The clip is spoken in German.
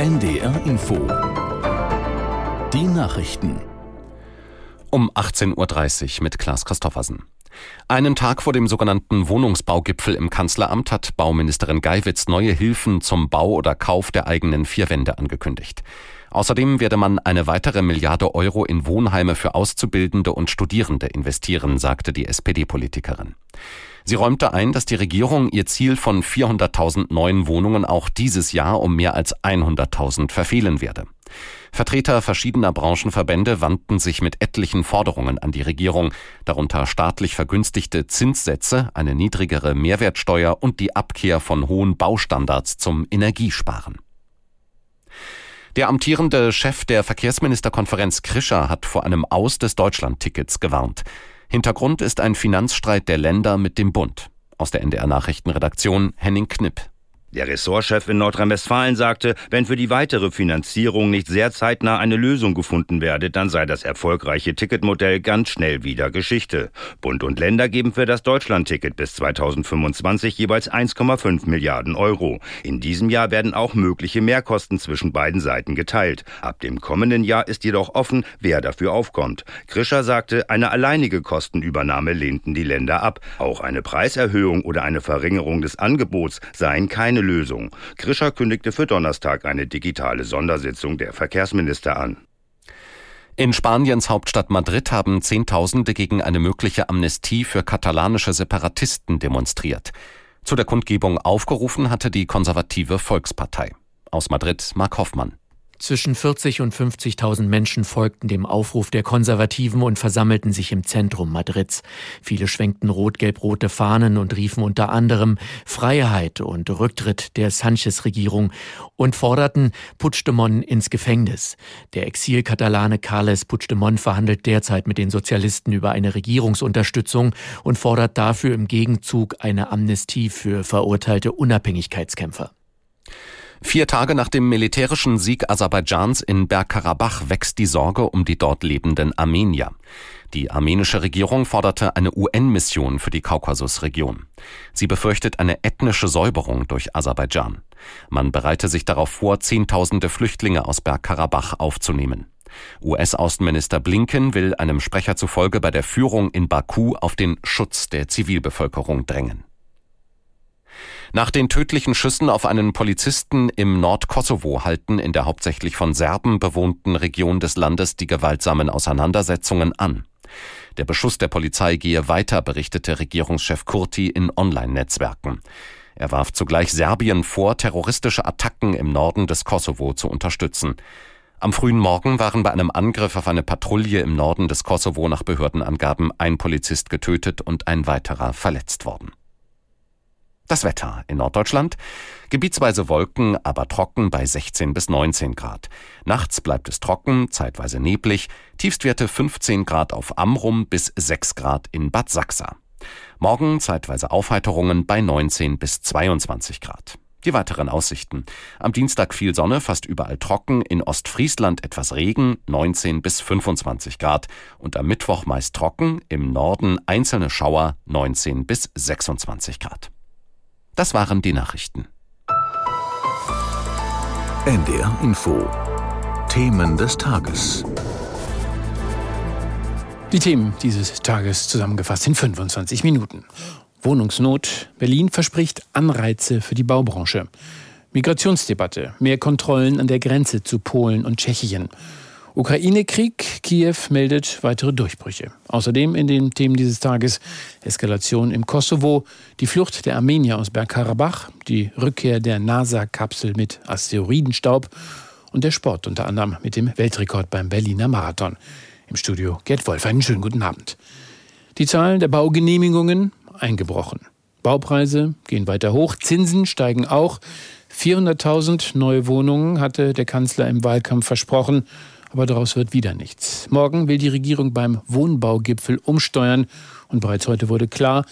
NDR Info. Die Nachrichten. Um 18.30 Uhr mit Klaas Christoffersen. Einen Tag vor dem sogenannten Wohnungsbaugipfel im Kanzleramt hat Bauministerin Geiwitz neue Hilfen zum Bau oder Kauf der eigenen vier Wände angekündigt. Außerdem werde man eine weitere Milliarde Euro in Wohnheime für Auszubildende und Studierende investieren, sagte die SPD-Politikerin. Sie räumte ein, dass die Regierung ihr Ziel von 400.000 neuen Wohnungen auch dieses Jahr um mehr als 100.000 verfehlen werde. Vertreter verschiedener Branchenverbände wandten sich mit etlichen Forderungen an die Regierung, darunter staatlich vergünstigte Zinssätze, eine niedrigere Mehrwertsteuer und die Abkehr von hohen Baustandards zum Energiesparen. Der amtierende Chef der Verkehrsministerkonferenz Krischer hat vor einem Aus des Deutschlandtickets gewarnt. Hintergrund ist ein Finanzstreit der Länder mit dem Bund. Aus der NDR Nachrichtenredaktion Henning Knipp. Der Ressortchef in Nordrhein-Westfalen sagte, wenn für die weitere Finanzierung nicht sehr zeitnah eine Lösung gefunden werde, dann sei das erfolgreiche Ticketmodell ganz schnell wieder Geschichte. Bund und Länder geben für das Deutschlandticket bis 2025 jeweils 1,5 Milliarden Euro. In diesem Jahr werden auch mögliche Mehrkosten zwischen beiden Seiten geteilt. Ab dem kommenden Jahr ist jedoch offen, wer dafür aufkommt. Krischer sagte, eine alleinige Kostenübernahme lehnten die Länder ab. Auch eine Preiserhöhung oder eine Verringerung des Angebots seien keine eine Lösung. Krischer kündigte für Donnerstag eine digitale Sondersitzung der Verkehrsminister an. In Spaniens Hauptstadt Madrid haben Zehntausende gegen eine mögliche Amnestie für katalanische Separatisten demonstriert. Zu der Kundgebung aufgerufen hatte die konservative Volkspartei. Aus Madrid Mark Hoffmann. Zwischen 40 und 50.000 Menschen folgten dem Aufruf der Konservativen und versammelten sich im Zentrum Madrids. Viele schwenkten rot-gelb-rote Fahnen und riefen unter anderem Freiheit und Rücktritt der Sanchez-Regierung und forderten Puigdemont ins Gefängnis. Der Exil-Katalane Carles Puigdemont verhandelt derzeit mit den Sozialisten über eine Regierungsunterstützung und fordert dafür im Gegenzug eine Amnestie für verurteilte Unabhängigkeitskämpfer. Vier Tage nach dem militärischen Sieg Aserbaidschans in Bergkarabach wächst die Sorge um die dort lebenden Armenier. Die armenische Regierung forderte eine UN-Mission für die Kaukasusregion. Sie befürchtet eine ethnische Säuberung durch Aserbaidschan. Man bereite sich darauf vor, Zehntausende Flüchtlinge aus Bergkarabach aufzunehmen. US-Außenminister Blinken will einem Sprecher zufolge bei der Führung in Baku auf den Schutz der Zivilbevölkerung drängen. Nach den tödlichen Schüssen auf einen Polizisten im Nordkosovo halten in der hauptsächlich von Serben bewohnten Region des Landes die gewaltsamen Auseinandersetzungen an. Der Beschuss der Polizei gehe weiter, berichtete Regierungschef Kurti in Online-Netzwerken. Er warf zugleich Serbien vor, terroristische Attacken im Norden des Kosovo zu unterstützen. Am frühen Morgen waren bei einem Angriff auf eine Patrouille im Norden des Kosovo nach Behördenangaben ein Polizist getötet und ein weiterer verletzt worden. Das Wetter in Norddeutschland. Gebietsweise Wolken, aber trocken bei 16 bis 19 Grad. Nachts bleibt es trocken, zeitweise neblig. Tiefstwerte 15 Grad auf Amrum bis 6 Grad in Bad Sachsa. Morgen zeitweise Aufheiterungen bei 19 bis 22 Grad. Die weiteren Aussichten. Am Dienstag viel Sonne, fast überall trocken, in Ostfriesland etwas Regen, 19 bis 25 Grad. Und am Mittwoch meist trocken, im Norden einzelne Schauer, 19 bis 26 Grad. Das waren die Nachrichten. NDR Info. Themen des Tages. Die Themen dieses Tages zusammengefasst in 25 Minuten. Wohnungsnot. Berlin verspricht Anreize für die Baubranche. Migrationsdebatte. Mehr Kontrollen an der Grenze zu Polen und Tschechien. Ukraine-Krieg, Kiew meldet weitere Durchbrüche. Außerdem in den Themen dieses Tages Eskalation im Kosovo, die Flucht der Armenier aus Bergkarabach, die Rückkehr der NASA-Kapsel mit Asteroidenstaub und der Sport unter anderem mit dem Weltrekord beim Berliner Marathon. Im Studio Gerd Wolf, einen schönen guten Abend. Die Zahlen der Baugenehmigungen eingebrochen. Baupreise gehen weiter hoch, Zinsen steigen auch. 400.000 neue Wohnungen hatte der Kanzler im Wahlkampf versprochen aber daraus wird wieder nichts. Morgen will die Regierung beim Wohnbaugipfel umsteuern und bereits heute wurde klar,